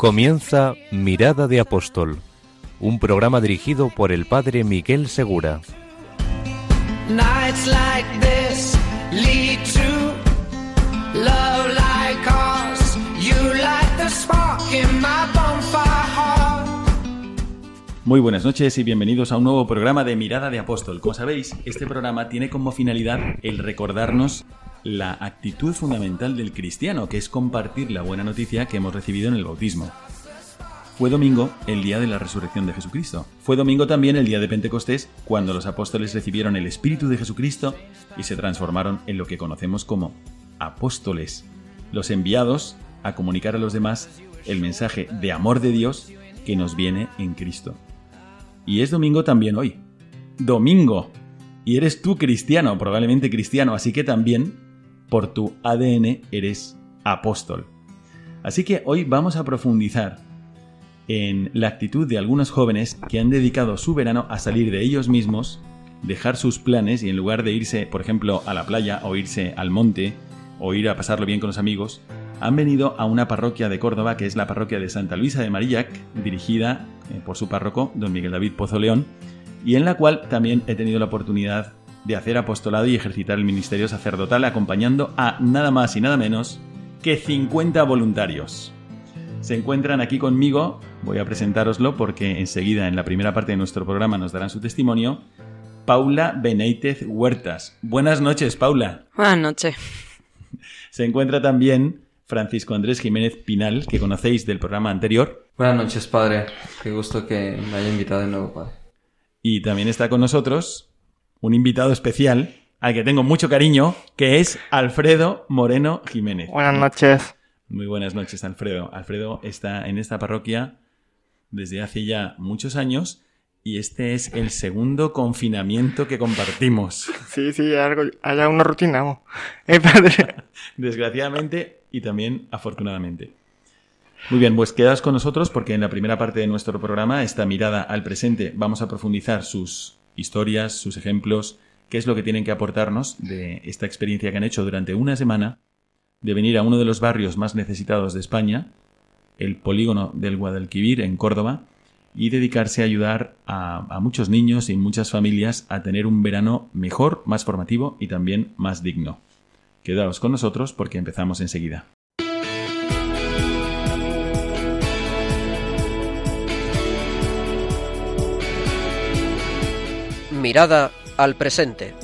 Comienza Mirada de Apóstol, un programa dirigido por el padre Miguel Segura. Muy buenas noches y bienvenidos a un nuevo programa de Mirada de Apóstol. Como sabéis, este programa tiene como finalidad el recordarnos la actitud fundamental del cristiano, que es compartir la buena noticia que hemos recibido en el bautismo. Fue domingo el día de la resurrección de Jesucristo. Fue domingo también el día de Pentecostés, cuando los apóstoles recibieron el Espíritu de Jesucristo y se transformaron en lo que conocemos como apóstoles, los enviados a comunicar a los demás el mensaje de amor de Dios que nos viene en Cristo. Y es domingo también hoy. Domingo. Y eres tú cristiano, probablemente cristiano, así que también por tu ADN eres apóstol. Así que hoy vamos a profundizar en la actitud de algunos jóvenes que han dedicado su verano a salir de ellos mismos, dejar sus planes y en lugar de irse, por ejemplo, a la playa o irse al monte o ir a pasarlo bien con los amigos, han venido a una parroquia de Córdoba que es la parroquia de Santa Luisa de Marillac, dirigida eh, por su párroco, don Miguel David Pozo León, y en la cual también he tenido la oportunidad de hacer apostolado y ejercitar el ministerio sacerdotal acompañando a nada más y nada menos que 50 voluntarios. Se encuentran aquí conmigo, voy a presentároslo porque enseguida en la primera parte de nuestro programa nos darán su testimonio, Paula Beneitez Huertas. Buenas noches, Paula. Buenas noches. Se encuentra también Francisco Andrés Jiménez Pinal, que conocéis del programa anterior. Buenas noches, padre. Qué gusto que me haya invitado de nuevo, padre. Y también está con nosotros un invitado especial al que tengo mucho cariño, que es Alfredo Moreno Jiménez. Buenas noches. Muy buenas noches, Alfredo. Alfredo está en esta parroquia desde hace ya muchos años y este es el segundo confinamiento que compartimos. Sí, sí, algo, haya una rutina. ¿no? Eh, padre. Desgraciadamente y también afortunadamente. Muy bien, pues quedaos con nosotros porque en la primera parte de nuestro programa, esta mirada al presente, vamos a profundizar sus historias, sus ejemplos, qué es lo que tienen que aportarnos de esta experiencia que han hecho durante una semana de venir a uno de los barrios más necesitados de España, el polígono del Guadalquivir en Córdoba, y dedicarse a ayudar a, a, muchos niños y muchas familias a tener un verano mejor, más formativo y también más digno. Quedaos con nosotros porque empezamos enseguida. Mirada al presente.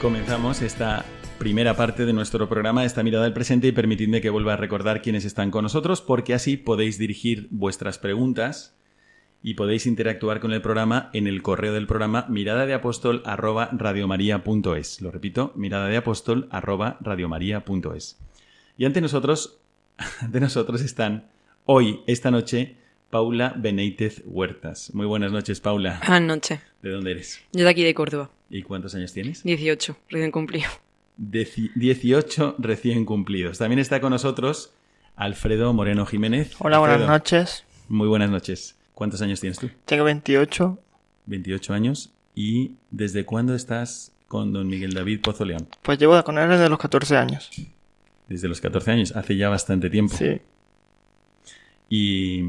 Comenzamos esta primera parte de nuestro programa, esta mirada al presente, y permitidme que vuelva a recordar quiénes están con nosotros, porque así podéis dirigir vuestras preguntas y podéis interactuar con el programa en el correo del programa mirada de apóstol Lo repito, mirada de apóstol Y ante nosotros, ante nosotros están hoy, esta noche, Paula Beneitez Huertas. Muy buenas noches, Paula. Buenas noches. ¿De dónde eres? Yo de aquí de Córdoba. ¿Y cuántos años tienes? 18, recién cumplido. Deci 18 recién cumplidos. También está con nosotros Alfredo Moreno Jiménez. Hola, Alfredo, buenas noches. Muy buenas noches. ¿Cuántos años tienes tú? Tengo 28. 28 años. ¿Y desde cuándo estás con don Miguel David Pozo León? Pues llevo con él desde los 14 años. Desde los 14 años, hace ya bastante tiempo. Sí. Y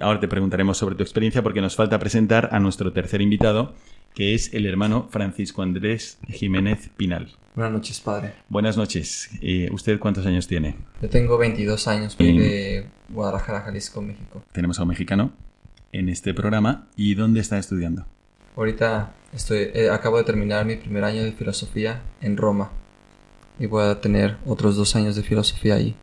ahora te preguntaremos sobre tu experiencia porque nos falta presentar a nuestro tercer invitado, que es el hermano Francisco Andrés Jiménez Pinal. Buenas noches, padre. Buenas noches. Eh, ¿Usted cuántos años tiene? Yo tengo 22 años, soy de Guadalajara, Jalisco, México. Tenemos a un mexicano en este programa. ¿Y dónde está estudiando? Ahorita estoy, eh, acabo de terminar mi primer año de filosofía en Roma. y voy a tener otros dos años de filosofía ahí.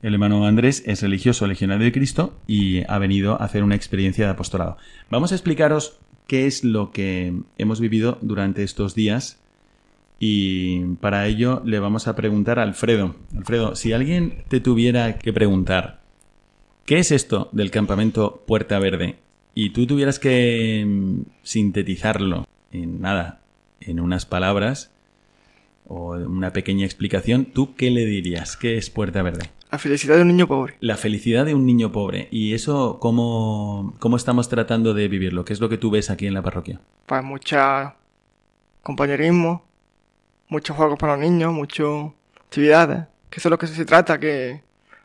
El hermano Andrés es religioso legionario de Cristo y ha venido a hacer una experiencia de apostolado. Vamos a explicaros qué es lo que hemos vivido durante estos días y para ello le vamos a preguntar a Alfredo. Alfredo, si alguien te tuviera que preguntar, ¿qué es esto del campamento Puerta Verde? Y tú tuvieras que mm, sintetizarlo en nada, en unas palabras o una pequeña explicación, ¿tú qué le dirías? ¿Qué es Puerta Verde? La felicidad de un niño pobre. La felicidad de un niño pobre. ¿Y eso cómo, cómo estamos tratando de vivirlo? ¿Qué es lo que tú ves aquí en la parroquia? Pues mucha compañerismo, muchos juegos para los niños, muchas actividades. Que eso es lo que se trata, que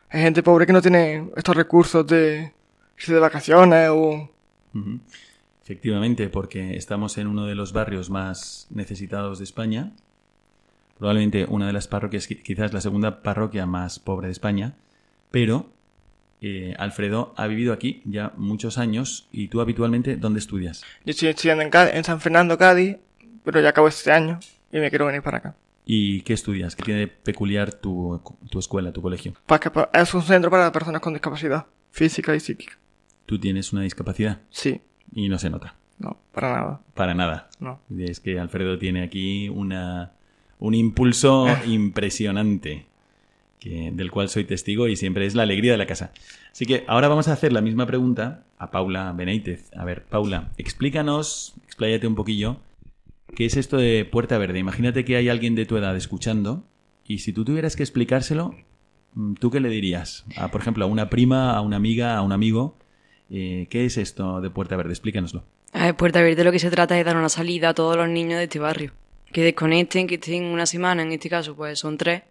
hay gente pobre que no tiene estos recursos de irse de vacaciones o... Efectivamente, porque estamos en uno de los barrios más necesitados de España. Probablemente una de las parroquias, qui- quizás la segunda parroquia más pobre de España. Pero eh, Alfredo ha vivido aquí ya muchos años. ¿Y tú habitualmente dónde estudias? Yo estoy estudiando en, Cádiz- en San Fernando, Cádiz, pero ya acabo este año y me quiero venir para acá. ¿Y qué estudias? ¿Qué tiene de peculiar tu, tu escuela, tu colegio? Que pa- es un centro para personas con discapacidad física y psíquica. ¿Tú tienes una discapacidad? Sí, Y no se nota. no, para nada, Para nada. no. Es que Alfredo tiene aquí una, un impulso impresionante, del cual soy testigo y siempre es la alegría de la casa. Así que ahora vamos a hacer la misma pregunta a Paula Benítez. A ver, Paula, explícanos, expláyate un poquillo, ¿qué es esto de Puerta Verde? Imagínate que hay alguien de tu edad escuchando y si tú tuvieras que explicárselo, mm, ¿tú qué le dirías? A, por ejemplo, a una prima, a una amiga, a un amigo, eh, ¿qué es esto de Puerta Verde? Explícanoslo. A Puerta Verde lo que se trata es dar una salida a todos los niños de este barrio. Que desconecten, que estén una semana, en este caso pues son tres,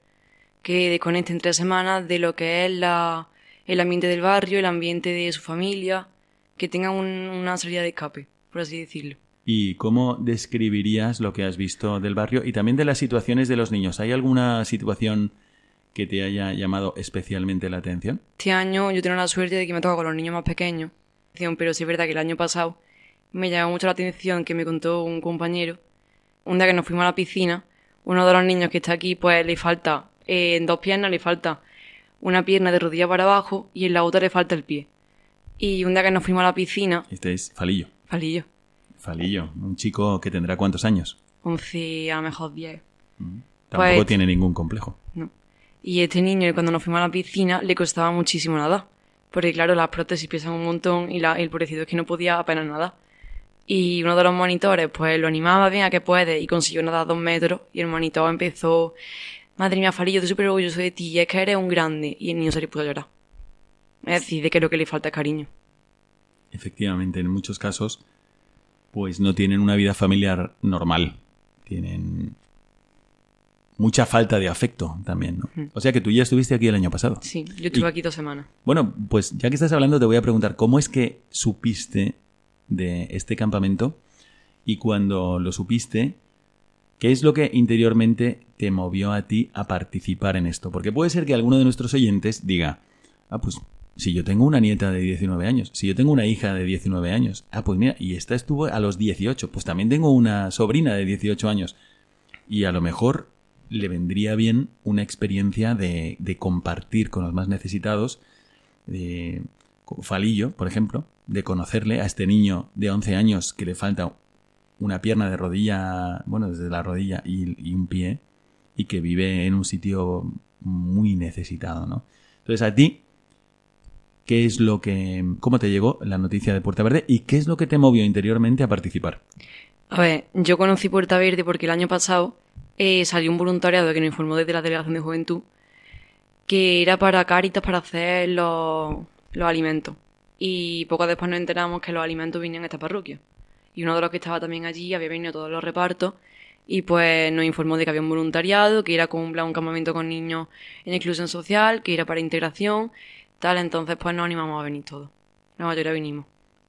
que desconecten tres semanas de lo que es la, el ambiente del barrio, el ambiente de su familia, que tengan un- una salida de escape, por así decirlo. ¿Y cómo describirías lo que has visto del barrio y también de las situaciones de los niños? ¿Hay alguna situación que te haya llamado especialmente la atención? Este año yo tengo la suerte de que me toca con los niños más pequeños, pero sí es verdad que el año pasado me llamó mucho la atención que me contó un compañero, un día que nos fuimos a la piscina, uno de los niños que está aquí pues le falta, eh, en dos piernas le falta una pierna de rodilla para abajo y en la otra le falta el pie. Y un día que nos fuimos a la piscina, Este es Falillo. Falillo, Falillo, un chico que tendrá cuántos años. 11 a lo mejor 10. Tampoco Pues- tiene ningún complejo. No. Y este niño, cuando nos fuimos a la piscina, le costaba muchísimo nadar. Porque, claro, las prótesis pesan un montón y la- el pobrecito es que no podía apenas nadar. Y uno de los monitores, pues lo animaba, venga, que puede, y consiguió nadar dos metros. Y el monitor empezó, madre mía, Falillo, estoy súper orgulloso de ti, es que eres un grande. Y el niño se le puso a llorar. Es decir, de que lo que le falta es cariño. Efectivamente, en muchos casos, pues no tienen una vida familiar normal. Tienen mucha falta de afecto también, ¿no? O sea que tú ya estuviste aquí el año pasado. Sí, yo estuve Y- aquí dos semanas. Bueno, pues ya que estás hablando, te voy a preguntar, ¿cómo es que supiste de este campamento? Y cuando lo supiste, ¿qué es lo que interiormente te movió a ti a participar en esto? Porque puede ser que alguno de nuestros oyentes diga, ah, pues si yo tengo una nieta de 19 años, si yo tengo una hija de 19 años, ah, pues mira, y esta estuvo a los 18, pues también tengo una sobrina de 18 años. Y a lo mejor le vendría bien una experiencia de, de compartir con los más necesitados, Falillo, por ejemplo, de conocerle a este niño de 11 años que le falta una pierna de rodilla, bueno, desde la rodilla y, un pie, y que vive en un sitio muy necesitado, ¿no? Entonces, a ti, ¿qué es lo que, cómo te llegó la noticia de Puerta Verde y qué es lo que te movió interiormente a participar? A ver, yo conocí Puerta Verde porque el año pasado eh, salió un voluntariado que nos informó desde la Delegación de Juventud que era para Cáritas para hacer los, los alimentos. Y poco después nos enteramos que los alimentos venían a esta parroquia. Y uno de los que estaba también allí había venido todos los repartos y pues nos informó de que había un voluntariado, que era como un, un campamento con niños en inclusión social, que era para integración, tal, entonces pues nos animamos a venir todos. La mayoría vinimos.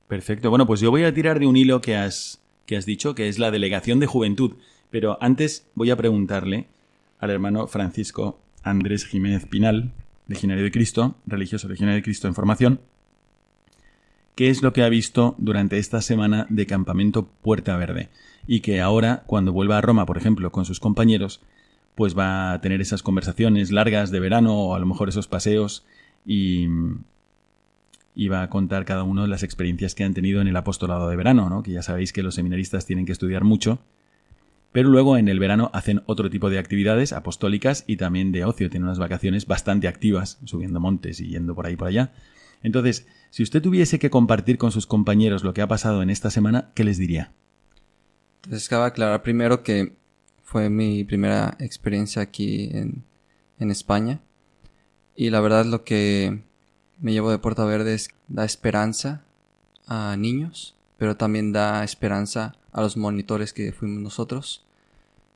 Perfecto. Bueno, pues yo voy a tirar de un hilo que has, que has dicho, que es la delegación de juventud. Pero antes voy a preguntarle al hermano Francisco Andrés Jiménez Pinal, legionario de Cristo, religioso legionario de Cristo en formación, qué es lo que ha visto durante esta semana de campamento Puerta Verde y que ahora, cuando vuelva a Roma, por ejemplo, con sus compañeros, pues va a tener esas conversaciones largas de verano o a lo mejor esos paseos y, y va a contar cada uno las experiencias que han tenido en el apostolado de verano, ¿no? que ya sabéis que los seminaristas tienen que estudiar mucho, pero luego en el verano hacen otro tipo de actividades apostólicas y también de ocio, tienen unas vacaciones bastante activas, subiendo montes y yendo por ahí por allá. Entonces, si usted tuviese que compartir con sus compañeros lo que ha pasado en esta semana, ¿qué les diría? Entonces, cabe aclarar primero que fue mi primera experiencia aquí en, España. Y la verdad lo que me llevo de Puerta Verde es da esperanza a niños, pero también da esperanza a los monitores que fuimos nosotros.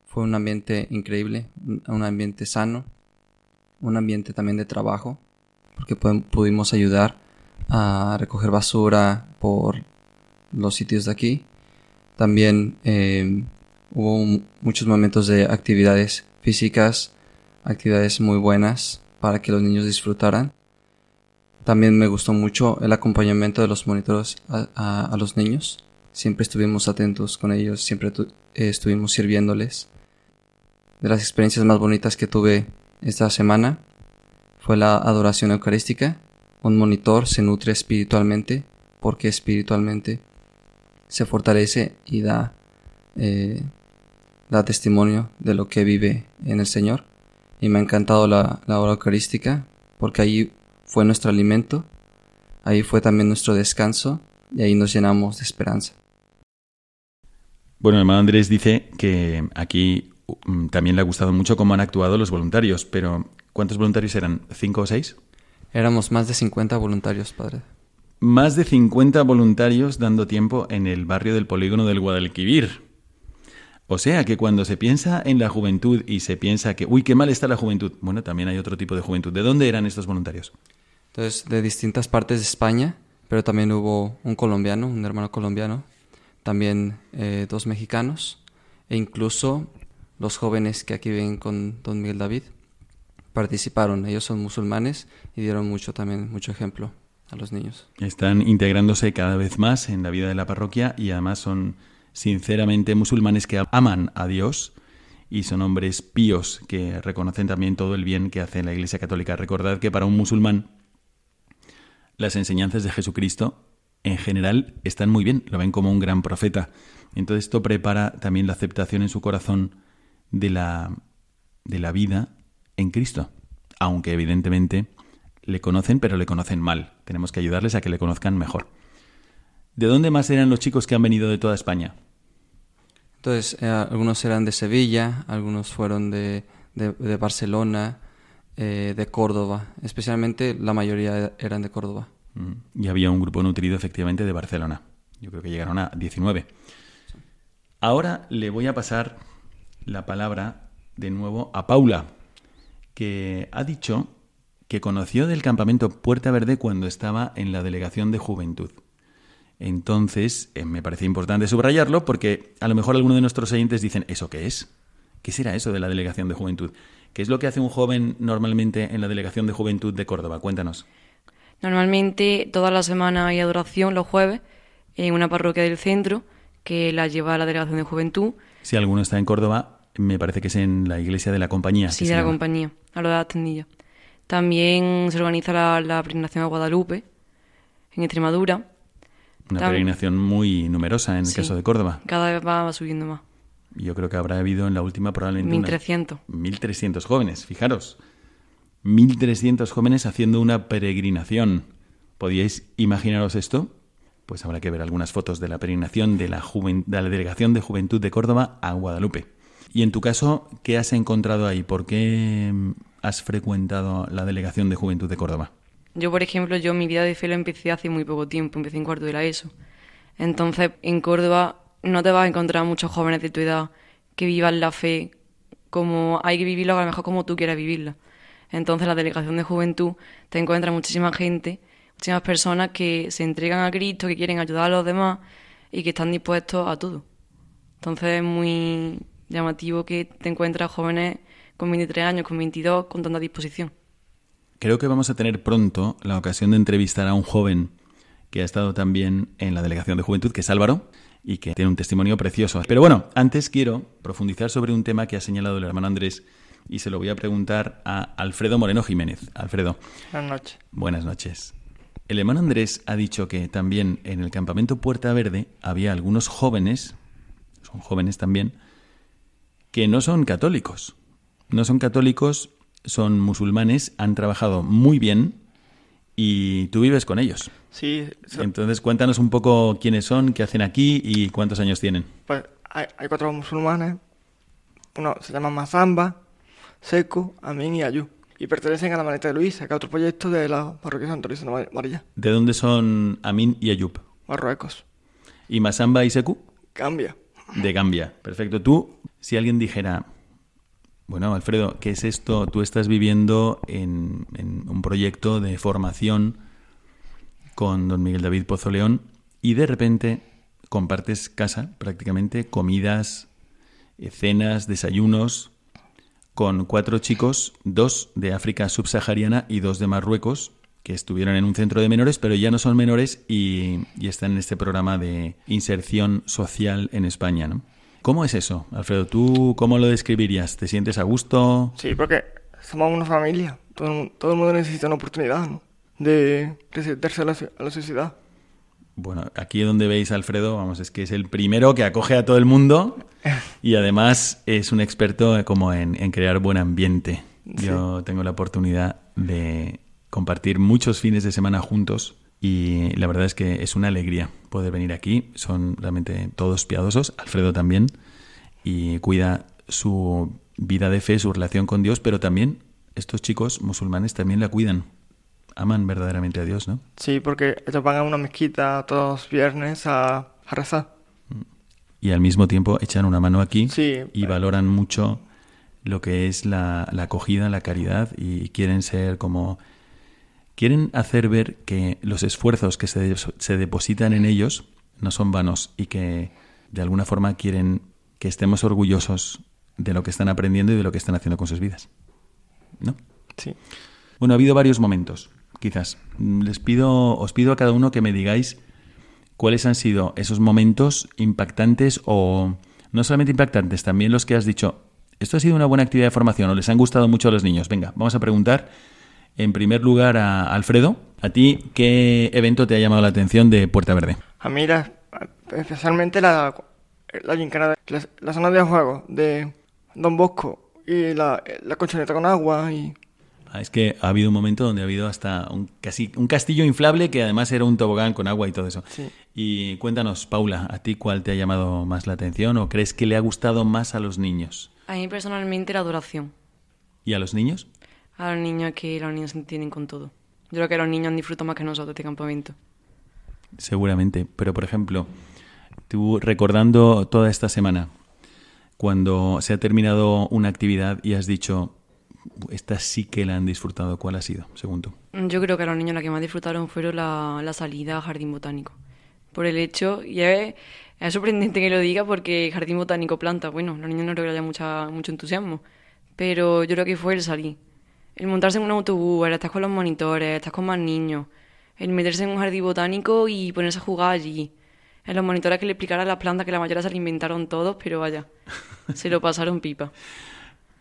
Fue un ambiente increíble, un ambiente sano, un ambiente también de trabajo, porque pudimos ayudar a recoger basura por los sitios de aquí. También eh, hubo muchos momentos de actividades físicas, actividades muy buenas para que los niños disfrutaran. También me gustó mucho el acompañamiento de los monitores a, los niños. Siempre estuvimos atentos con ellos, siempre eh, estuvimos sirviéndoles. De las experiencias más bonitas que tuve esta semana fue la adoración eucarística. Un monitor se nutre espiritualmente porque espiritualmente se fortalece y da, eh, da testimonio de lo que vive en el Señor. Y me ha encantado la, la hora eucarística porque ahí fue nuestro alimento, ahí fue también nuestro descanso y ahí nos llenamos de esperanza. Bueno, el hermano Andrés dice que aquí mm, también le ha gustado mucho cómo han actuado los voluntarios, pero ¿cuántos voluntarios eran? ¿Cinco o seis? Éramos más de 50 voluntarios, padre. Más de 50 voluntarios dando tiempo en el barrio del polígono del Guadalquivir. O sea que cuando se piensa en la juventud y se piensa que, uy, qué mal está la juventud, bueno, también hay otro tipo de juventud. ¿De dónde eran estos voluntarios? Entonces, de distintas partes de España, pero también hubo un colombiano, un hermano colombiano, también eh, dos mexicanos, e incluso los jóvenes que aquí ven con don Miguel David participaron. Ellos son musulmanes y dieron mucho también, mucho ejemplo a los niños. Están integrándose cada vez más en la vida de la parroquia y además son sinceramente musulmanes que aman a Dios y son hombres píos que reconocen también todo el bien que hace la Iglesia Católica. Recordad que para un musulmán las enseñanzas de Jesucristo en general están muy bien, lo ven como un gran profeta. Entonces esto prepara también la aceptación en su corazón de la, de la vida en Cristo, aunque evidentemente le conocen, pero le conocen mal. Tenemos que ayudarles a que le conozcan mejor. ¿De dónde más eran los chicos que han venido de toda España? Entonces, eh, algunos eran de Sevilla, algunos fueron de, de, Barcelona, eh, de Córdoba. Especialmente la mayoría eran de Córdoba. Y había un grupo nutrido efectivamente de Barcelona. Yo creo que llegaron a 19. Ahora le voy a pasar la palabra de nuevo a Paula, que ha dicho que conoció del campamento Puerta Verde cuando estaba en la delegación de juventud. Entonces, eh, me parece importante subrayarlo porque a lo mejor algunos de nuestros oyentes dicen, ¿eso qué es? ¿Qué será eso de la delegación de juventud? ¿Qué es lo que hace un joven normalmente en la delegación de juventud de Córdoba? Cuéntanos. Normalmente toda la semana hay adoración los jueves en una parroquia del centro que la lleva a la delegación de juventud. Si alguno está en Córdoba, me parece que es en la iglesia de la compañía. Sí, de la compañía, a lo de las tendillas. También se organiza la, la peregrinación a Guadalupe, en Extremadura. Una peregrinación muy numerosa en el caso de Córdoba. Cada vez va subiendo más. Yo creo que habrá habido en la última probablemente... 1.300. 1.300 jóvenes, fijaros. 1.300 jóvenes haciendo una peregrinación. ¿Podíais imaginaros esto? Pues habrá que ver algunas fotos de la peregrinación de la, de la Delegación de Juventud de Córdoba a Guadalupe. Y en tu caso, ¿qué has encontrado ahí? ¿Por qué has frecuentado la Delegación de Juventud de Córdoba? Yo, por ejemplo, yo mi vida de fe lo empecé hace muy poco tiempo, empecé en cuarto de la ESO. Entonces, en Córdoba no te vas a encontrar muchos jóvenes de tu edad que vivan la fe como hay que vivirla, a lo mejor como tú quieras vivirla. Entonces, la delegación de juventud te encuentra muchísima gente, muchísimas personas que se entregan a Cristo, que quieren ayudar a los demás y que están dispuestos a todo. Entonces, es muy llamativo que te encuentras jóvenes con 23 años, con 22, con tanta disposición. Creo que vamos a tener pronto la ocasión de entrevistar a un joven que ha estado también en la delegación de juventud, que es Álvaro, y que tiene un testimonio precioso. Pero bueno, antes quiero profundizar sobre un tema que ha señalado el hermano Andrés y se lo voy a preguntar a Alfredo Moreno Jiménez. Alfredo, Buenas noches. buenas noches. El hermano Andrés ha dicho que también en el campamento Puerta Verde había algunos jóvenes, son jóvenes también, que no son católicos. No son católicos, son musulmanes, han trabajado muy bien y tú vives con ellos. Sí, so- Entonces cuéntanos un poco quiénes son, qué hacen aquí y cuántos años tienen. pues hay, hay cuatro musulmanes. Uno se llama Mazamba, Seco, Amin y Ayú. Y pertenecen a la Maneta de Luisa, que es otro proyecto de la parroquia Santa Luisa de Marilla, ¿De dónde son Amin y Ayub? Marruecos. ¿Y Masamba y Seku? Cambia. De Gambia. Perfecto. Tú, si alguien dijera, bueno, Alfredo, ¿qué es esto? Tú estás viviendo en, en un proyecto de formación con don Miguel David Pozo León y de repente compartes casa, prácticamente, comidas, eh, cenas, desayunos, con cuatro chicos, dos de África subsahariana y dos de Marruecos, que estuvieron en un centro de menores, pero ya no son menores y, y están en este programa de inserción social en España, ¿no? ¿Cómo es eso, Alfredo? ¿Tú cómo lo describirías? ¿Te sientes a gusto? Sí, porque somos una familia. Todo, todo el mundo necesita una oportunidad, ¿no? De reinsertarse a la, a la sociedad. Bueno, aquí donde veis a Alfredo, vamos, es que es el primero que acoge a todo el mundo y además es un experto como en, en crear buen ambiente. Yo tengo la oportunidad de compartir muchos fines de semana juntos y la verdad es que es una alegría poder venir aquí. Son realmente todos piadosos, Alfredo también, y cuida su vida de fe, su relación con Dios, pero también estos chicos musulmanes también la cuidan. Aman verdaderamente a Dios, ¿no? Sí, porque ellos van a una mezquita todos los viernes a, a rezar. y al mismo tiempo echan una mano aquí Sí. y valoran mucho lo que es la, la acogida, la caridad y quieren ser como... Quieren hacer ver que los esfuerzos que se, de- se depositan en ellos no son vanos y que de alguna forma quieren que estemos orgullosos de lo que están aprendiendo y de lo que están haciendo con sus vidas. ¿No? Sí. Bueno, ha habido varios momentos, quizás. Les pido, os pido a cada uno que me digáis cuáles han sido esos momentos impactantes o no solamente impactantes, también los que has dicho, esto ha sido una buena actividad de formación o les han gustado mucho a los niños. Venga, vamos a preguntar en primer lugar a Alfredo, a ti, ¿qué evento te ha llamado la atención de Puerta Verde? A mí, especialmente la, la gincana, la, zona de juego de Don Bosco y la, la con agua y es que ha habido un momento donde ha habido hasta un, casi, un castillo inflable que además era un tobogán con agua y todo eso. Sí. Y cuéntanos, Paula, ¿a ti cuál te ha llamado más la atención o crees que le ha gustado más a los niños? A mí personalmente la adoración. ¿Y a los niños? A los niños que los niños se entienden con todo. Yo creo que los niños han disfrutado más que nosotros de este campamento. Seguramente. Pero, por ejemplo, tú recordando toda esta semana, cuando se ha terminado una actividad y has dicho, esta sí que la han disfrutado, ¿cuál ha sido, según tú? Yo creo que a los niños la que más disfrutaron fueron la, la salida a Jardín Botánico. Por el hecho, y es, es sorprendente que lo diga porque Jardín Botánico planta, bueno, los niños no creo que haya mucha, mucho entusiasmo, pero yo creo que fue el salir. El montarse en un autobús, el estar con los monitores, estar con más niños, el meterse en un jardín botánico y ponerse a jugar allí. En los monitores que le explicaran las plantas que la mayoría se las inventaron todos, pero vaya, se lo pasaron pipa.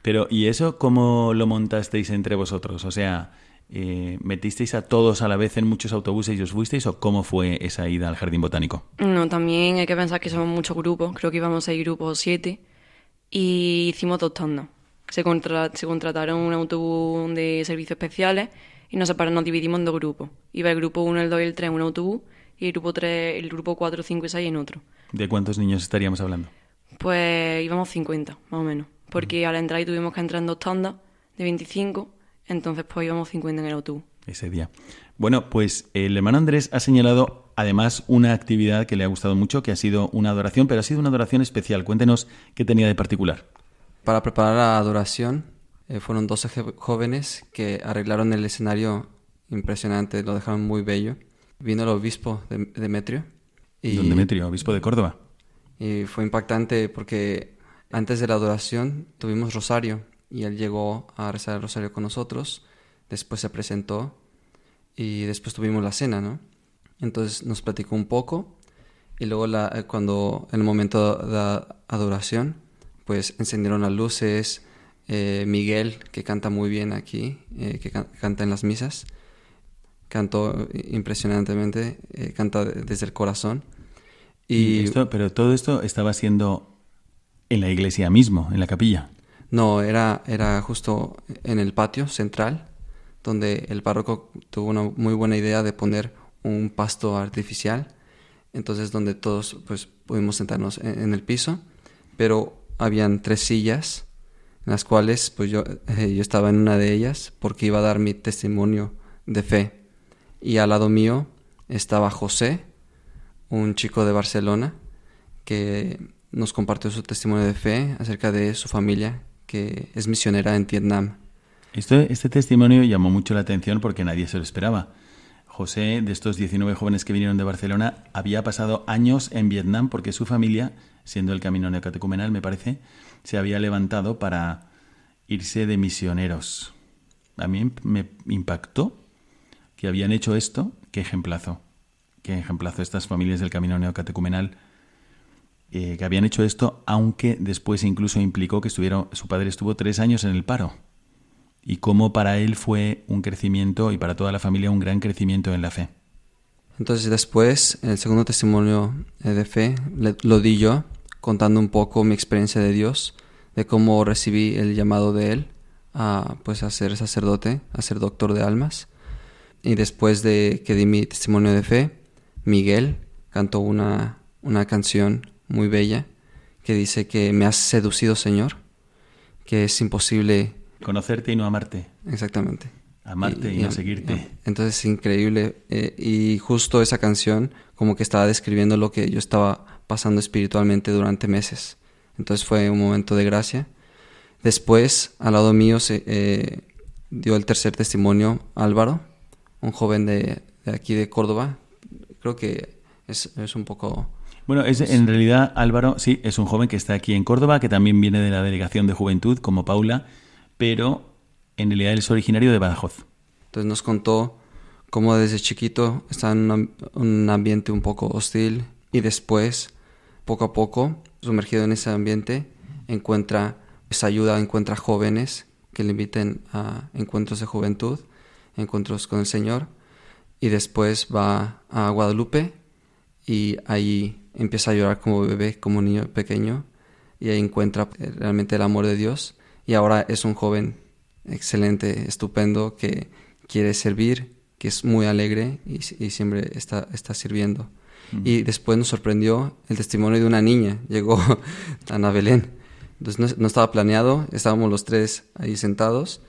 Pero, ¿y eso cómo lo montasteis entre vosotros? O sea, eh, ¿metisteis a todos a la vez en muchos autobuses y os fuisteis o cómo fue esa ida al jardín botánico? No, también hay que pensar que somos muchos grupos, creo que íbamos seis grupos o siete, y hicimos dos tandas. Se, contra- se contrataron un autobús de servicios especiales y nos separamos, nos dividimos en dos grupos. Iba el grupo 1, el 2 y el 3 en un autobús y el grupo 3, el grupo 4, 5 y 6 en otro. ¿De cuántos niños estaríamos hablando? Pues íbamos 50, más o menos, porque al entrar ahí tuvimos que entrar en dos tandas de 25, entonces pues íbamos 50 en el autobús. ese día. Bueno, pues el hermano Andrés ha señalado además una actividad que le ha gustado mucho, que ha sido una adoración, pero ha sido una adoración especial. Cuéntenos qué tenía de particular. Para preparar la adoración, eh, fueron 12 je- jóvenes que arreglaron el escenario impresionante, lo dejaron muy bello. Vino el obispo de Demetrio. Y, Don Demetrio, obispo de Córdoba. y fue impactante porque antes de la adoración tuvimos rosario y él llegó a rezar el rosario con nosotros, después se presentó y después tuvimos la cena, ¿no? Entonces nos platicó un poco y luego la, eh, cuando en el momento de adoración pues encendieron las luces, eh, Miguel, que canta muy bien aquí, eh, que can- canta en las misas. Cantó impresionantemente, eh, canta de- desde el corazón. Y Y esto, pero todo esto estaba siendo en la iglesia mismo, en la capilla. no, era, era justo en el patio central, donde el párroco tuvo una muy buena idea de poner un pasto artificial. Entonces, donde todos pues, pudimos sentarnos en, el piso, pero habían tres sillas, en las cuales pues, yo, eh, yo estaba en una de ellas porque iba a dar mi testimonio de fe. Y al lado mío estaba José, un chico de Barcelona, que nos compartió su testimonio de fe acerca de su familia, que es misionera en Vietnam. Este testimonio llamó mucho la atención porque nadie se lo esperaba. José, de estos 19 jóvenes que vinieron de Barcelona, había pasado años en Vietnam porque su familia, siendo el camino neocatecumenal, me parece, se había levantado para irse de misioneros. A mí me impactó que habían hecho esto, que ejemplazo, que ejemplazo estas familias del camino neocatecumenal, eh, que habían hecho esto, aunque después incluso implicó que su padre estuvo tres años en el paro y cómo para él fue un crecimiento y para toda la familia un gran crecimiento en la fe. Entonces después, el segundo testimonio eh, de fe lo di yo, contando un poco mi experiencia de Dios, de cómo recibí el llamado de Él a, pues, a ser sacerdote, a ser doctor de almas. Y después de que di mi testimonio de fe, Miguel cantó una, una canción muy bella que dice que me has seducido, Señor, que es imposible Conocerte y no amarte. Exactamente. Amarte y no seguirte. Entonces es increíble. eh, y justo esa canción como que estaba describiendo lo que yo estaba pasando espiritualmente durante meses. Entonces fue un momento de gracia. Después, al lado mío, se eh, dio el tercer testimonio Álvaro, un joven de, de aquí de Córdoba. Creo que es, es un poco... Bueno, es, en realidad Álvaro, sí, es un joven que está aquí en Córdoba, que también viene de la delegación de juventud, como Paula, pero en realidad él es originario de Badajoz. Entonces nos contó cómo desde chiquito estaba en un, am- un ambiente un poco hostil y después, poco a poco, sumergido en ese ambiente, encuentra esa ayuda, encuentra jóvenes que le inviten a encuentros de juventud, encuentros con el Señor y después va a Guadalupe y ahí empieza a llorar como bebé, como niño pequeño y ahí encuentra eh, realmente el amor de Dios y ahora es un joven excelente, estupendo, que quiere servir, que es muy alegre y, y siempre está, está sirviendo. Y después nos sorprendió el testimonio de una niña, llegó Ana Belén. Entonces no, no estaba planeado, estábamos los tres ahí sentados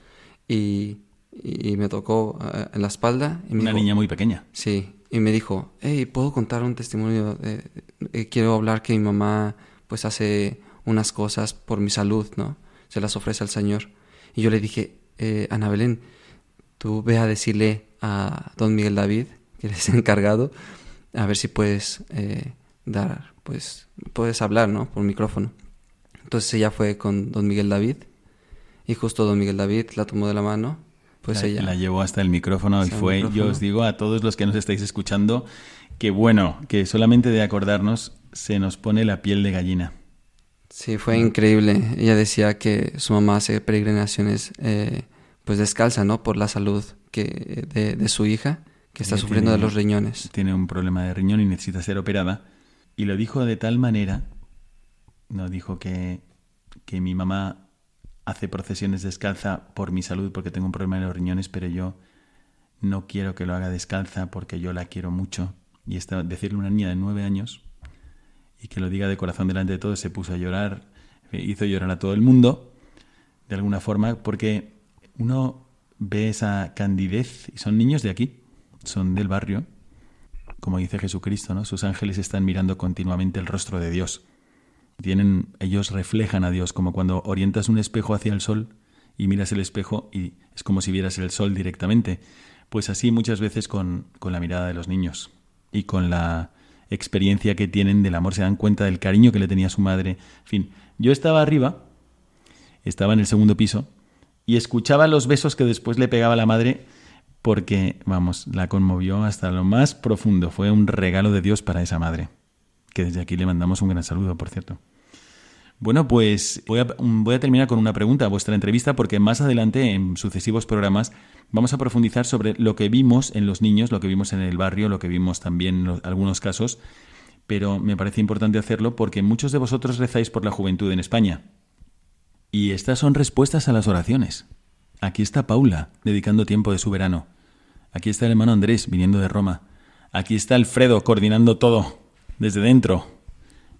y, y me tocó eh, en la espalda. Y me Una dijo- niña muy pequeña. Sí, y me dijo, hey, ¿puedo contar un testimonio? De, eh, quiero hablar que mi mamá pues hace unas cosas por mi salud, ¿no? Se las ofrece al Señor. Y yo le dije, eh, Ana Belén, tú ve a decirle a don Miguel David, que eres encargado, a ver si puedes eh, dar, pues, puedes hablar, ¿no? Por micrófono. Entonces ella fue con don Miguel David y justo don Miguel David la tomó de la mano, pues la, ella... la llevó hasta el micrófono y Hasta fue, yo os digo a todos los que nos estáis escuchando, que bueno, que solamente de acordarnos se nos pone la piel de gallina. Sí, fue increíble. Ella decía que su mamá hace peregrinaciones eh, pues descalza, ¿no? Por la salud que, de, de su hija, que está Ella sufriendo de los riñones. Tiene un problema de riñón y necesita ser operada. Y lo dijo de tal manera, no dijo que, que mi mamá hace procesiones descalza por mi salud porque tengo un problema de los riñones, pero yo no quiero que lo haga descalza porque yo la quiero mucho. Y esta, decirle a una niña de nueve años y que lo diga de corazón delante de todos, se puso a llorar, hizo llorar a todo el mundo, de alguna forma, porque uno ve esa candidez, y son niños de aquí, son del barrio, como dice Jesucristo, ¿no? Sus ángeles están mirando continuamente el rostro de Dios. Tienen, ellos reflejan a Dios, como cuando orientas un espejo hacia el sol y miras el espejo y es como si vieras el sol directamente. Pues así muchas veces con, con la mirada de los niños y con la experiencia que tienen del amor, se dan cuenta del cariño que le tenía su madre. En fin, yo estaba arriba, estaba en el segundo piso, y escuchaba los besos que después le pegaba la madre porque, vamos, la conmovió hasta lo más profundo. Fue un regalo de Dios para esa madre, que desde aquí le mandamos un gran saludo, por cierto. Bueno, pues voy a, voy a terminar con una pregunta a vuestra entrevista porque más adelante en sucesivos programas vamos a profundizar sobre lo que vimos en los niños, lo que vimos en el barrio, lo que vimos también en algunos casos, pero me parece importante hacerlo porque muchos de vosotros rezáis por la juventud en España. Y estas son respuestas a las oraciones. Aquí está Paula, dedicando tiempo de su verano. Aquí está el hermano Andrés, viniendo de Roma. Aquí está Alfredo, coordinando todo, desde dentro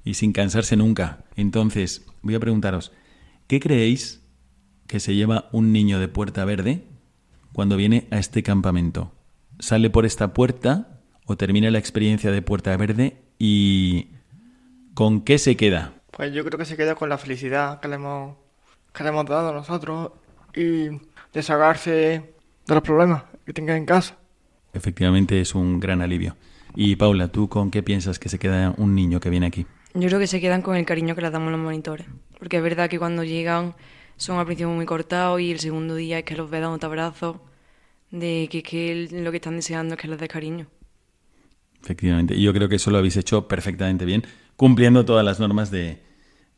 y sin cansarse nunca. Entonces, voy a preguntaros, ¿qué creéis que se lleva un niño de Puerta Verde cuando viene a este campamento? ¿Sale por esta puerta o termina la experiencia de Puerta Verde y con qué se queda? Pues yo creo que se queda con la felicidad que le hemos, que le hemos dado nosotros y deshagarse de los problemas que tenga en casa. Efectivamente es un gran alivio. Y Paula, ¿tú con qué piensas que se queda un niño que viene aquí? Yo creo que se quedan con el cariño que les damos los monitores. Porque es verdad que cuando llegan son al principio muy cortados y el segundo día es que los ve dando abrazos, de que, que lo que están deseando es que les dé cariño. Efectivamente, y yo creo que eso lo habéis hecho perfectamente bien, cumpliendo todas las normas de,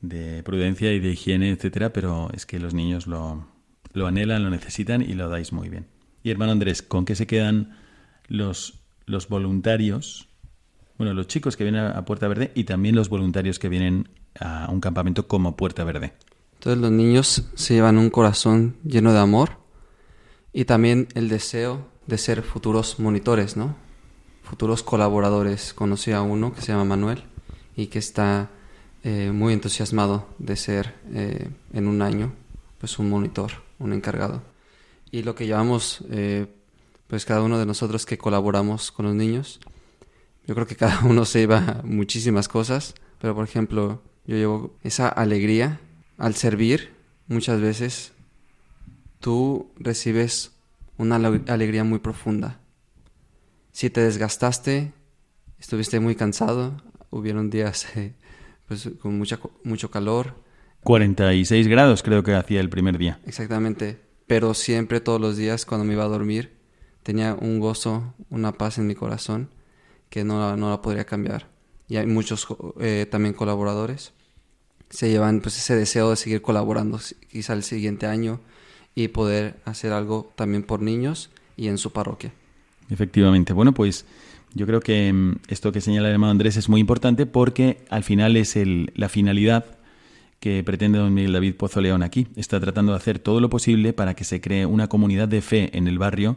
de prudencia y de higiene, etcétera, pero es que los niños lo, lo anhelan, lo necesitan y lo dais muy bien. Y hermano Andrés, ¿con qué se quedan los, los voluntarios? Bueno, los chicos que vienen a Puerta Verde y también los voluntarios que vienen a un campamento como Puerta Verde. Entonces los niños se llevan un corazón lleno de amor y también el deseo de ser futuros monitores, ¿no? Futuros colaboradores. Conocí a uno que se llama Manuel y que está eh, muy entusiasmado de ser eh, en un año pues un monitor, un encargado. Y lo que llevamos, eh, pues cada uno de nosotros que colaboramos con los niños, yo creo que cada uno se lleva muchísimas cosas, pero por ejemplo, yo llevo esa alegría al servir, muchas veces tú recibes una alegría muy profunda. Si te desgastaste, estuviste muy cansado, hubieron días pues, con mucha, mucho calor. 46 grados creo que hacía el primer día. Exactamente, pero siempre todos los días cuando me iba a dormir tenía un gozo, una paz en mi corazón que no, no la podría cambiar. Y hay muchos eh, también colaboradores. Se llevan pues ese deseo de seguir colaborando quizá el siguiente año y poder hacer algo también por niños y en su parroquia. Efectivamente. Bueno, pues yo creo que mm, esto que señala el hermano Andrés es muy importante porque al final es el, la finalidad que pretende don Miguel David Pozo León aquí. Está tratando de hacer todo lo posible para que se cree una comunidad de fe en el barrio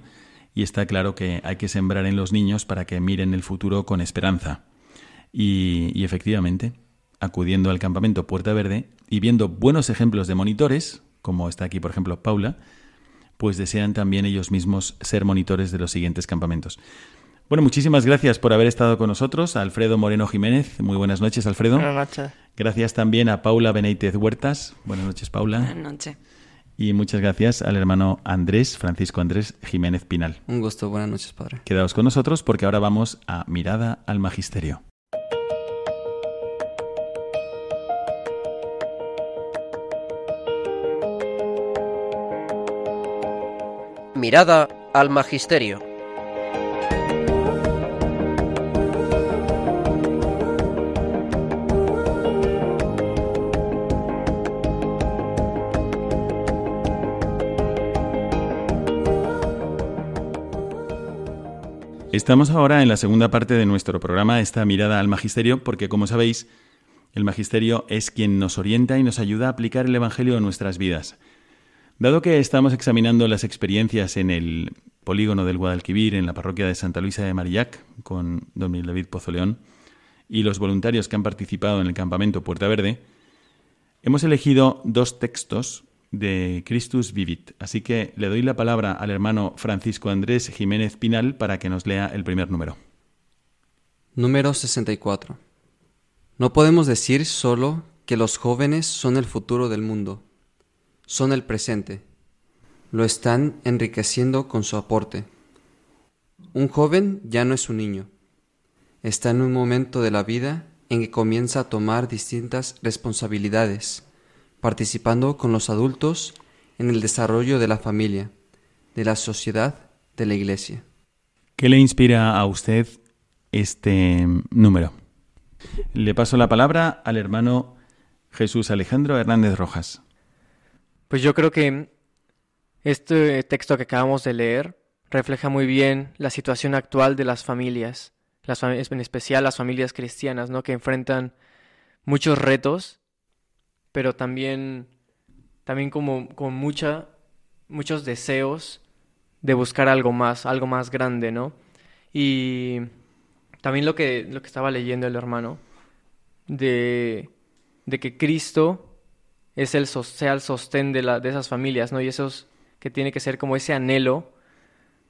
y está claro que hay que sembrar en los niños para que miren el futuro con esperanza. Y, y efectivamente, acudiendo al campamento Puerta Verde y viendo buenos ejemplos de monitores, como está aquí por ejemplo Paula, pues desean también ellos mismos ser monitores de los siguientes campamentos. Bueno, muchísimas gracias por haber estado con nosotros, Alfredo Moreno Jiménez. Muy buenas noches, Alfredo. Buenas noches. Gracias también a Paula Benítez Huertas. Buenas noches, Paula. Buenas noches. Y muchas gracias al hermano Andrés, Francisco Andrés Jiménez Pinal. Un gusto, buenas noches, padre. Quedaos con nosotros porque ahora vamos a Mirada al Magisterio. Mirada al Magisterio. Estamos ahora en la segunda parte de nuestro programa, esta mirada al Magisterio, porque como sabéis, el Magisterio es quien nos orienta y nos ayuda a aplicar el Evangelio en nuestras vidas. Dado que estamos examinando las experiencias en el polígono del Guadalquivir, en la parroquia de Santa Luisa de Marillac, con don David Pozoleón, y los voluntarios que han participado en el campamento Puerta Verde, hemos elegido dos textos de Christus Vivit. Así que le doy la palabra al hermano Francisco Andrés Jiménez Pinal para que nos lea el primer número. Número 64. No podemos decir solo que los jóvenes son el futuro del mundo, son el presente. Lo están enriqueciendo con su aporte. Un joven ya no es un niño. Está en un momento de la vida en que comienza a tomar distintas responsabilidades participando con los adultos en el desarrollo de la familia, de la sociedad, de la iglesia. ¿Qué le inspira a usted este número? Le paso la palabra al hermano Jesús Alejandro Hernández Rojas. Pues yo creo que este texto que acabamos de leer refleja muy bien la situación actual de las familias, las en especial las familias cristianas, ¿no? que enfrentan muchos retos, pero también, también como con mucha, muchos deseos de buscar algo más, algo más grande, ¿no? Y también lo que, lo que estaba leyendo el hermano, de, de que Cristo es el, sea el sostén de, la, de esas familias, ¿no? Y eso es, que tiene que ser como ese anhelo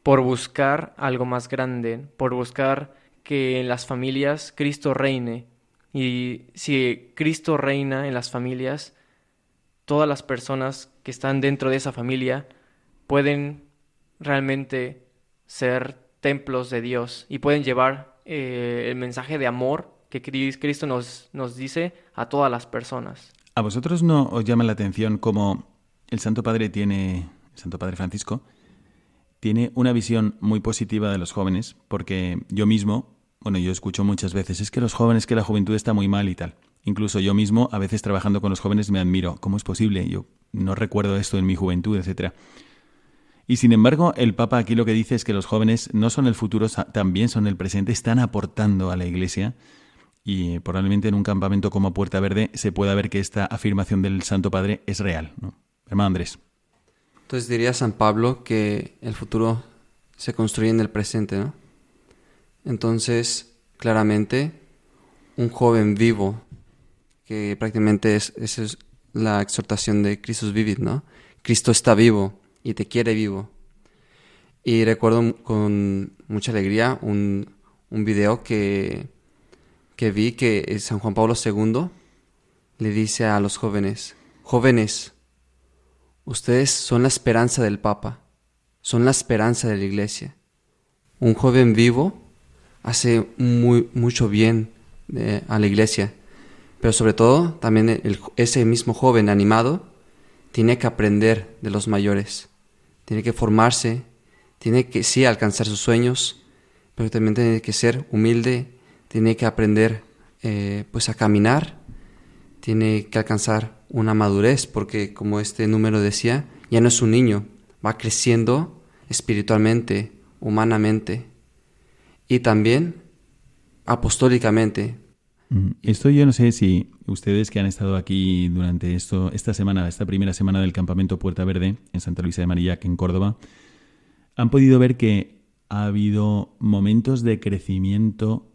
por buscar algo más grande, por buscar que en las familias Cristo reine. Y si Cristo reina en las familias, todas las personas que están dentro de esa familia pueden realmente ser templos de Dios y pueden llevar eh, el mensaje de amor que Cristo nos, nos dice a todas las personas. ¿A vosotros no os llama la atención cómo el Santo Padre tiene, el Santo Padre Francisco, tiene una visión muy positiva de los jóvenes? Porque yo mismo, bueno, yo escucho muchas veces, es que los jóvenes, que la juventud está muy mal y tal. Incluso yo mismo, a veces trabajando con los jóvenes, me admiro. ¿Cómo es posible? Yo no recuerdo esto en mi juventud, etcétera. Y sin embargo, el Papa aquí lo que dice es que los jóvenes no son el futuro, también son el presente, están aportando a la Iglesia. Y probablemente en un campamento como Puerta Verde se pueda ver que esta afirmación del Santo Padre es real. ¿no? Hermano Andrés. Entonces diría San Pablo que el futuro se construye en el presente, ¿no? Entonces, claramente, un joven vivo, que prácticamente es, es la exhortación de Christus Vivit, ¿no? Cristo está vivo, y te quiere vivo. Y recuerdo con mucha alegría un, un video que, que vi que San Juan Pablo II le dice a los jóvenes, jóvenes, ustedes son la esperanza del Papa, son la esperanza de la Iglesia. Un joven vivo hace muy, mucho bien eh, a la Iglesia, pero sobre todo también ese mismo joven animado tiene que aprender de los mayores. Tiene que formarse, tiene que sí alcanzar sus sueños, pero también tiene que ser humilde, tiene que aprender eh, pues a caminar, tiene que alcanzar una madurez, porque como este número decía, ya no es un niño, va creciendo espiritualmente, humanamente y también apostólicamente. Mm, esto yo no sé si ustedes que han estado aquí durante esto, esta semana, esta primera semana del campamento Puerta Verde en Santa Luisa de Marillac, en Córdoba, han podido ver que ha habido momentos de crecimiento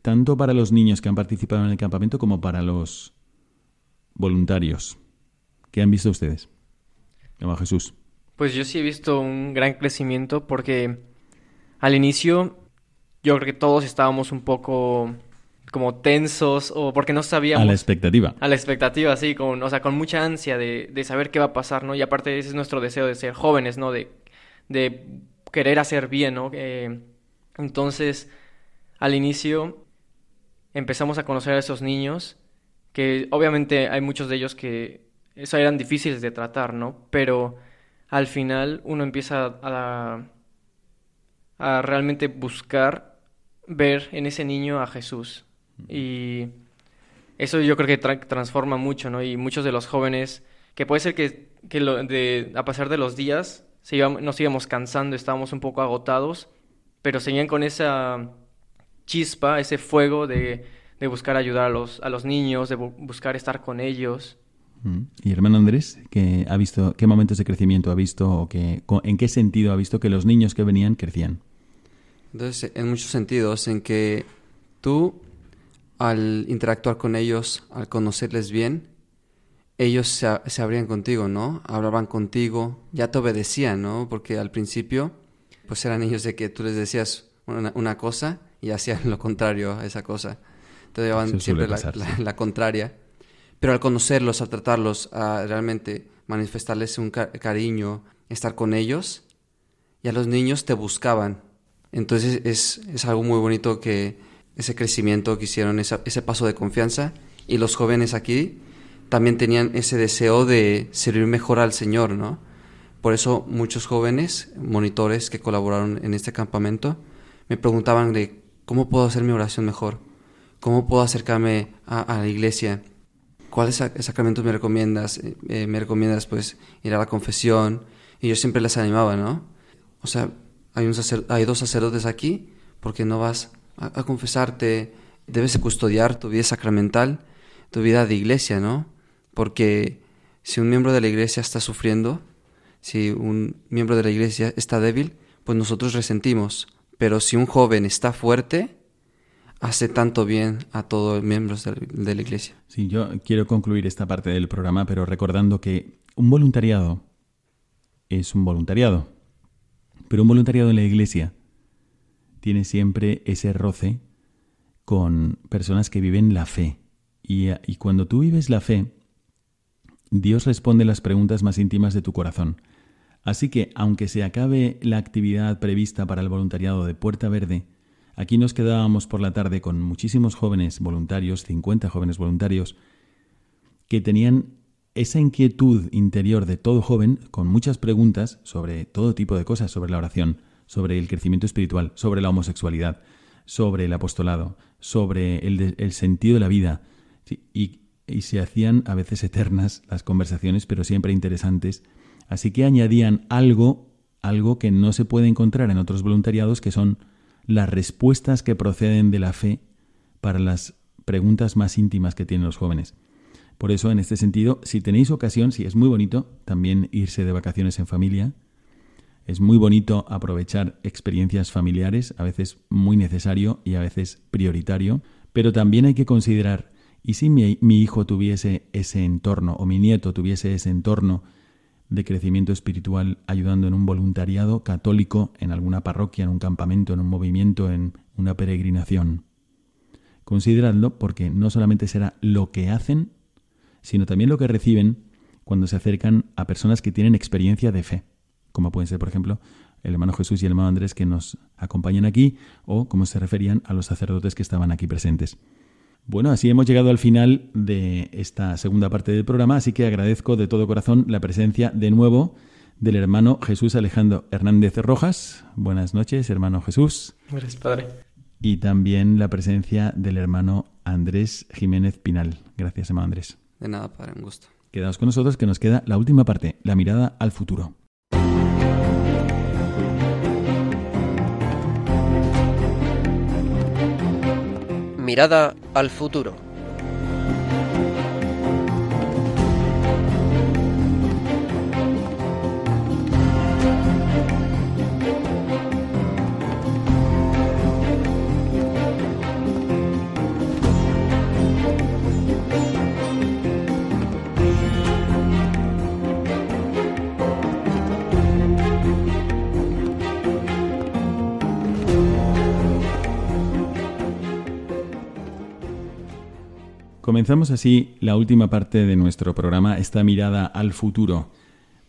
tanto para los niños que han participado en el campamento como para los voluntarios. ¿Qué han visto ustedes? Jesús. Pues yo sí he visto un gran crecimiento porque al inicio yo creo que todos estábamos un poco como tensos o porque no sabíamos... A la expectativa. A la expectativa, sí, con, o sea, con mucha ansia de, de saber qué va a pasar, ¿no? Y aparte ese es nuestro deseo de ser jóvenes, ¿no? De, de querer hacer bien, ¿no? Eh, entonces, al inicio empezamos a conocer a esos niños, que obviamente hay muchos de ellos que eso eran difíciles de tratar, ¿no? Pero al final uno empieza a, a realmente buscar ver en ese niño a Jesús, y eso yo creo que transforma mucho, ¿no? Y muchos de los jóvenes, que puede ser que, que lo, de, a pasar de los días se nos íbamos cansando, estábamos un poco agotados, pero seguían con esa chispa, ese fuego de, de buscar ayudar a los, a los niños, de buscar estar con ellos. Y hermano Andrés, ¿qué, ha visto, ¿qué momentos de crecimiento ha visto o que, en qué sentido ha visto que los niños que venían crecían? Entonces, en muchos sentidos, en que tú al interactuar con ellos, al conocerles bien, ellos se, se, abrían contigo, ¿no? Hablaban contigo, ya te obedecían, ¿no? Porque al principio, pues eran ellos de que tú les decías una, cosa y hacían lo contrario a esa cosa. Te llevaban siempre la, contraria. Pero al conocerlos, al tratarlos, a realmente manifestarles un cariño, estar con ellos, ya los niños te buscaban. Entonces es, es algo muy bonito que ese crecimiento que hicieron, ese paso de confianza. Y los jóvenes aquí también tenían ese deseo de servir mejor al Señor, ¿no? Por eso muchos jóvenes, monitores que colaboraron en este campamento, me preguntaban de cómo puedo hacer mi oración mejor, cómo puedo acercarme a, la iglesia. ¿cuáles sacramentos me recomiendas? Eh, eh, me recomiendas pues ir a la confesión. Y yo siempre les animaba, ¿no? O sea, hay, dos sacerdotes aquí, porque no vas a, a confesarte? Debes custodiar tu vida sacramental, tu vida de iglesia, ¿no? Porque si un miembro de la iglesia está sufriendo, si un miembro de la iglesia está débil, pues nosotros resentimos. Pero si un joven está fuerte, hace tanto bien a todos los miembros de la iglesia. Sí, yo quiero concluir esta parte del programa, pero recordando que un voluntariado es un voluntariado, pero un voluntariado en la iglesia tiene siempre ese roce con personas que viven la fe. Y, y cuando tú vives la fe, Dios responde las preguntas más íntimas de tu corazón. Así que, aunque se acabe la actividad prevista para el voluntariado de Puerta Verde, aquí nos quedábamos por la tarde con muchísimos jóvenes voluntarios, 50 jóvenes voluntarios, que tenían esa inquietud interior de todo joven con muchas preguntas sobre todo tipo de cosas, sobre la oración, sobre el crecimiento espiritual, sobre la homosexualidad, sobre el apostolado, sobre el, sentido de la vida. y, se hacían a veces eternas las conversaciones, pero siempre interesantes Así que añadían algo, algo que no se puede encontrar en otros voluntariados, que son las respuestas que proceden de la fe para las preguntas más íntimas que tienen los jóvenes. Por eso, en este sentido, si tenéis ocasión, si es muy bonito también irse de vacaciones en familia, es muy bonito aprovechar experiencias familiares, a veces muy necesario y a veces prioritario, pero también hay que considerar, ¿y si mi, mi hijo tuviese ese entorno o mi nieto tuviese ese entorno de crecimiento espiritual ayudando en un voluntariado católico, en alguna parroquia, en un campamento, en un movimiento, en una peregrinación. Consideradlo porque no solamente será lo que hacen, sino también lo que reciben cuando se acercan a personas que tienen experiencia de fe, como pueden ser, por ejemplo, el hermano Jesús y el hermano Andrés que nos acompañan aquí, o como se referían a los sacerdotes que estaban aquí presentes. Bueno, así hemos llegado al final de esta segunda parte del programa, así que agradezco de todo corazón la presencia de nuevo del hermano Jesús Alejandro Hernández Rojas. Buenas noches, hermano Jesús. Gracias, padre. Y también la presencia del hermano Andrés Jiménez Pinal. Gracias, hermano Andrés. De nada, padre, un gusto. Quedaos con nosotros que nos queda la última parte, la mirada al futuro. Mirada al futuro. Comenzamos así la última parte de nuestro programa, esta mirada al futuro,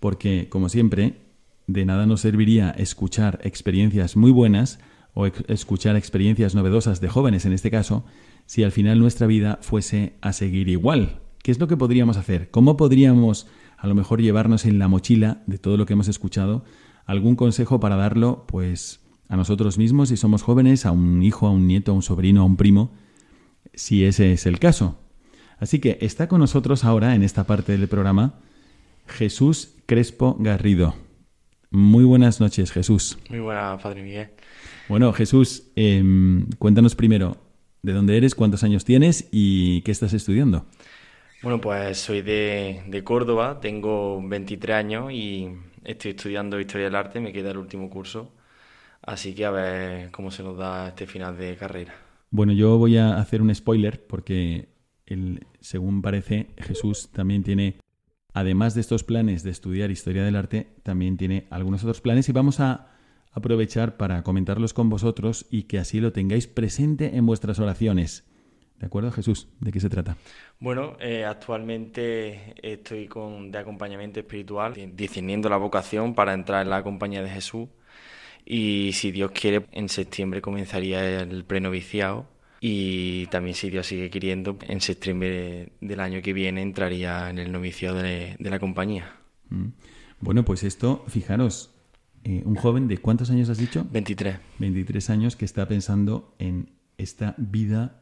porque, como siempre, de nada nos serviría escuchar experiencias muy buenas o escuchar experiencias novedosas de jóvenes en este caso, si al final nuestra vida fuese a seguir igual. ¿Qué es lo que podríamos hacer? ¿Cómo podríamos a lo mejor llevarnos en la mochila de todo lo que hemos escuchado algún consejo para darlo pues a nosotros mismos si somos jóvenes, a un hijo, a un nieto, a un sobrino, a un primo, si ese es el caso? Así que está con nosotros ahora en esta parte del programa Jesús Crespo Garrido. Muy buenas noches, Jesús. Muy buenas, Padre Miguel. Bueno, Jesús, em, cuéntanos primero de dónde eres, cuántos años tienes y qué estás estudiando. Bueno, pues soy de, de Córdoba, tengo 23 años y estoy estudiando Historia del Arte, me queda el último curso, así que a ver cómo se nos da este final de carrera. Bueno, yo voy a hacer un spoiler porque según parece, Jesús también tiene, además de estos planes de estudiar historia del arte, también tiene algunos otros planes y vamos a aprovechar para comentarlos con vosotros y que así lo tengáis presente en vuestras oraciones. ¿De acuerdo, Jesús? ¿De qué se trata? Bueno, eh, actualmente estoy con, de acompañamiento espiritual, discerniendo la vocación para entrar en la compañía de Jesús. Y si Dios quiere, en septiembre comenzaría el prenoviciado y también, si Dios sigue queriendo, en septiembre del año que viene entraría en el novicio de, la compañía. Mm. Bueno, pues esto, fijaros, eh, un joven de cuántos años has dicho? 23. 23 años que está pensando en esta vida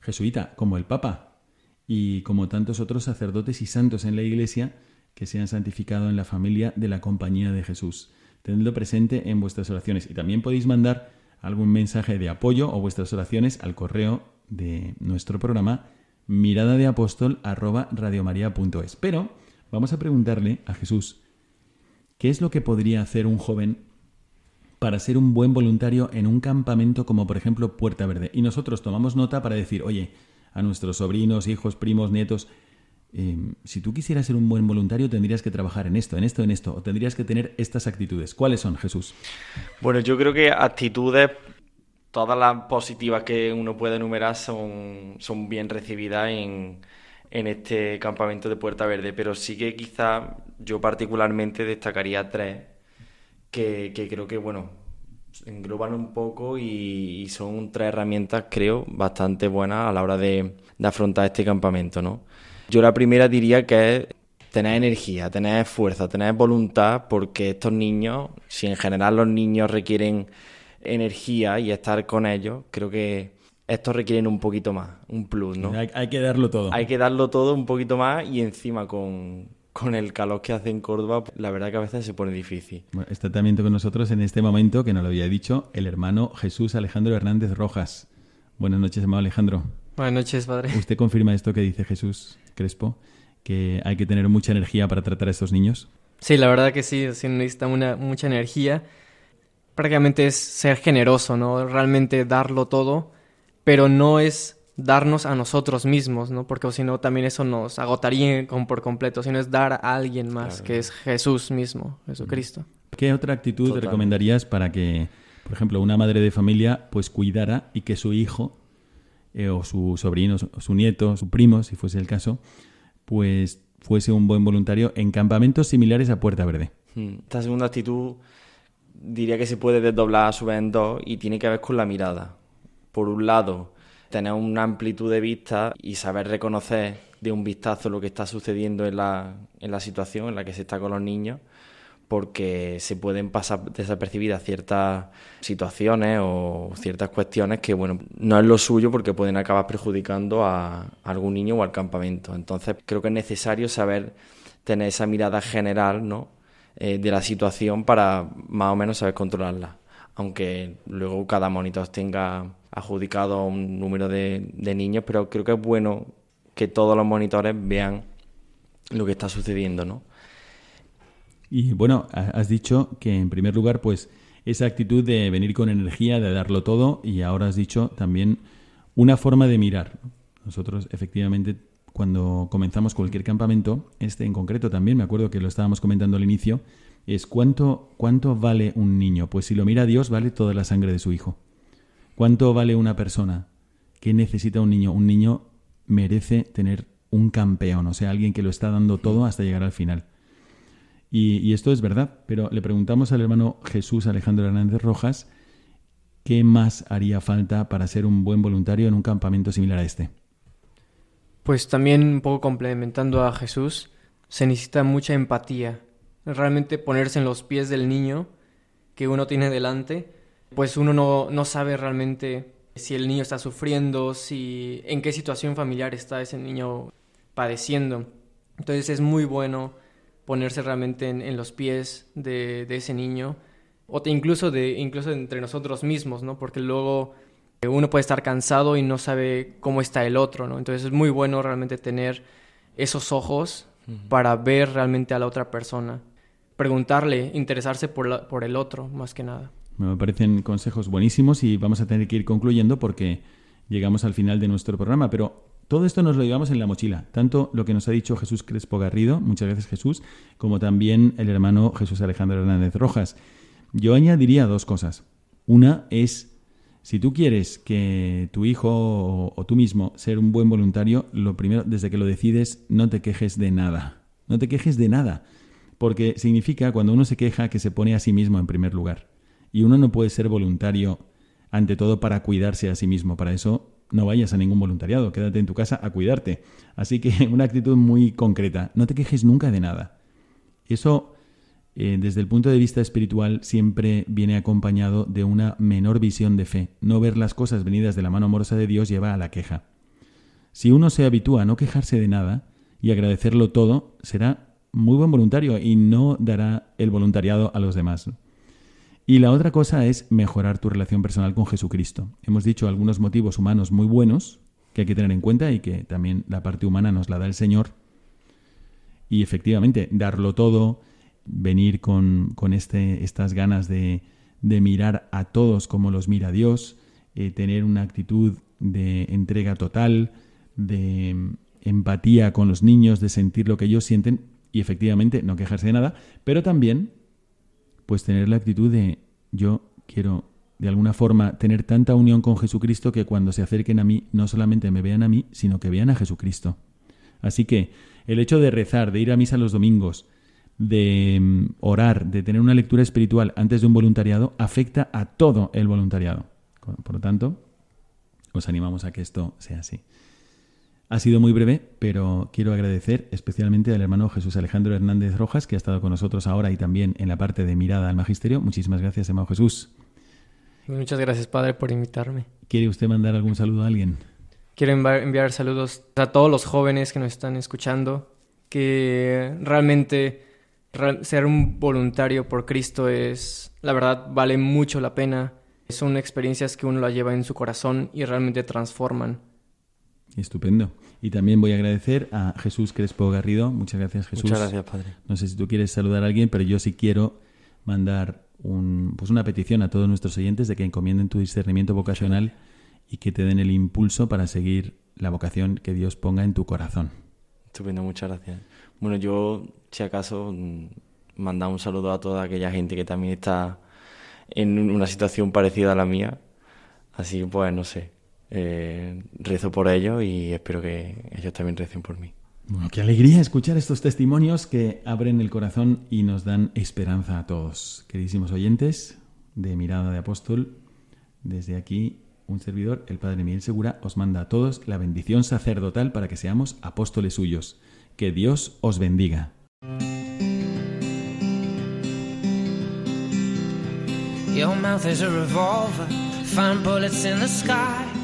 jesuita, como el Papa. y como tantos otros sacerdotes y santos en la Iglesia que se han santificado en la familia de la Compañía de Jesús. Tenedlo presente en vuestras oraciones y también podéis mandar algún mensaje de apoyo o vuestras oraciones al correo de nuestro programa mirada de apóstol Pero vamos a preguntarle a Jesús, ¿qué es lo que podría hacer un joven para ser un buen voluntario en un campamento como por ejemplo Puerta Verde? Y nosotros tomamos nota para decir, oye, a nuestros sobrinos, hijos, primos, nietos, em, si tú quisieras ser un buen voluntario tendrías que trabajar en esto, en esto, en esto, o tendrías que tener estas actitudes. ¿Cuáles son, Jesús? Bueno, yo creo que actitudes todas las positivas que uno puede enumerar son, son bien recibidas en, en este campamento de Puerta Verde, pero sí que quizá yo particularmente destacaría tres que, creo que, bueno, engloban un poco y, son tres herramientas, creo, bastante buenas a la hora de, de afrontar este campamento, ¿no? Yo la primera diría que es tener energía, tener fuerza, tener voluntad, porque estos niños, si en general los niños requieren energía y estar con ellos, creo que estos requieren un poquito más, un plus, ¿no? Hay, que darlo todo. Hay que darlo todo un poquito más y encima con, el calor que hace en Córdoba, la verdad que a veces se pone difícil. está también con nosotros en este momento, que nos lo había dicho, el hermano Jesús Alejandro Hernández Rojas. Buenas noches, hermano Alejandro. Buenas noches, padre. ¿Usted confirma esto que dice Jesús Crespo? ¿Que hay que tener mucha energía para tratar a estos niños? Sí, la verdad que sí, sí necesita una, mucha energía prácticamente es ser generoso, ¿no? Realmente darlo todo, pero no es darnos a nosotros mismos, ¿no? Porque si no también eso nos agotaría por completo, sino es dar a alguien más, que es Jesús mismo, Jesucristo. ¿Qué otra actitud recomendarías para que, por ejemplo, una madre de familia pues cuidara y que su hijo eh, o su sobrino, su, su nieto, su primo, si fuese el caso, pues fuese un buen voluntario en campamentos similares a Puerta Verde? Hmm. Esta segunda actitud diría que se puede desdoblar a su vez en dos y tiene que ver con la mirada. Por un lado, tener una amplitud de vista y saber reconocer de un vistazo lo que está sucediendo en la, en la situación en la que se está con los niños, porque se pueden pasar desapercibidas ciertas situaciones o ciertas cuestiones que, bueno, no es lo suyo porque pueden acabar perjudicando a algún niño o al campamento. Entonces, creo que es necesario saber tener esa mirada general, ¿no? Eh, de la situación para más o menos saber controlarla. Aunque luego cada monitor tenga adjudicado un número de, niños, pero creo que es bueno que todos los monitores vean lo que está sucediendo, ¿no? Y bueno, has dicho que en primer lugar, pues esa actitud de venir con energía, de darlo todo, y ahora has dicho también una forma de mirar. Nosotros efectivamente cuando comenzamos cualquier campamento, este en concreto también, me acuerdo que lo estábamos comentando al inicio, es cuánto, cuánto vale un niño. Pues si lo mira Dios, vale toda la sangre de su hijo. ¿Cuánto vale una persona? ¿Qué necesita un niño? Un niño merece tener un campeón, o sea, alguien que lo está dando todo hasta llegar al final. Y, esto es verdad, pero le preguntamos al hermano Jesús Alejandro Hernández Rojas qué más haría falta para ser un buen voluntario en un campamento similar a este. Pues también un poco complementando a Jesús, se necesita mucha empatía. Realmente ponerse en los pies del niño que uno tiene delante, pues uno no, no sabe realmente si el niño está sufriendo, si en qué situación familiar está ese niño padeciendo. Entonces es muy bueno ponerse realmente en, los pies de, de, ese niño, o incluso, de, incluso entre nosotros mismos, ¿no? Porque luego uno puede estar cansado y no sabe cómo está el otro, ¿no? Entonces es muy bueno realmente tener esos ojos para ver realmente a la otra persona, preguntarle, interesarse por, por el otro, más que nada. Me parecen consejos buenísimos y vamos a tener que ir concluyendo porque llegamos al final de nuestro programa, pero todo esto nos lo llevamos en la mochila, tanto lo que nos ha dicho Jesús Crespo Garrido, muchas gracias Jesús, como también el hermano Jesús Alejandro Hernández Rojas. Yo añadiría dos cosas. Una es si tú quieres que tu hijo o, tú mismo ser un buen voluntario, lo primero, desde que lo decides, no te quejes de nada. No te quejes de nada. Porque significa, cuando uno se queja, que se pone a sí mismo en primer lugar. Y uno no puede ser voluntario, ante todo, para cuidarse a sí mismo. Para eso no vayas a ningún voluntariado, quédate en tu casa a cuidarte. Así que una actitud muy concreta. No te quejes nunca de nada. Eso eh, desde el punto de vista espiritual siempre viene acompañado de una menor visión de fe. No ver las cosas venidas de la mano amorosa de Dios lleva a la queja. Si uno se habitúa a no quejarse de nada y agradecerlo todo, será muy buen voluntario y no dará el voluntariado a los demás. Y la otra cosa es mejorar tu relación personal con Jesucristo. Hemos dicho algunos motivos humanos muy buenos que hay que tener en cuenta y que también la parte humana nos la da el Señor. Y efectivamente, darlo todo, venir con, este, estas ganas de, de, mirar a todos como los mira Dios, eh, tener una actitud de entrega total, de empatía con los niños, de sentir lo que ellos sienten y efectivamente no quejarse de nada, pero también pues tener la actitud de yo quiero de alguna forma tener tanta unión con Jesucristo que cuando se acerquen a mí no solamente me vean a mí, sino que vean a Jesucristo. Así que el hecho de rezar, de ir a misa los domingos, de mm, orar, de tener una lectura espiritual antes de un voluntariado, afecta a todo el voluntariado. Por lo tanto, os animamos a que esto sea así. Ha sido muy breve, pero quiero agradecer especialmente al hermano Jesús Alejandro Hernández Rojas, que ha estado con nosotros ahora y también en la parte de mirada al magisterio. Muchísimas gracias, hermano Jesús. Muchas gracias, Padre, por invitarme. ¿Quiere usted mandar algún saludo a alguien? Quiero enviar saludos a todos los jóvenes que nos están escuchando, que realmente ser un voluntario por Cristo es, la verdad, vale mucho la pena. Son experiencias que uno la lleva en su corazón y realmente transforman. Estupendo. Y también voy a agradecer a Jesús Crespo Garrido. Muchas gracias, Jesús. Muchas gracias, Padre. No sé si tú quieres saludar a alguien, pero yo sí quiero mandar un, pues una petición a todos nuestros oyentes de que encomienden tu discernimiento vocacional y que te den el impulso para seguir la vocación que Dios ponga en tu corazón. Estupendo, muchas gracias. Bueno, yo, si acaso, mm, mandar un saludo a toda aquella gente que también está en una situación parecida a la mía. Así pues, no sé, eh, rezo por ellos y espero que ellos también recen por mí. Bueno, qué alegría escuchar estos testimonios que abren el corazón y nos dan esperanza a todos. Queridísimos oyentes de Mirada de Apóstol, desde aquí un servidor, el Padre Miguel Segura, os manda a todos la bendición sacerdotal para que seamos apóstoles suyos. Que Dios os bendiga. Your mouth is a revolver, find bullets in the sky.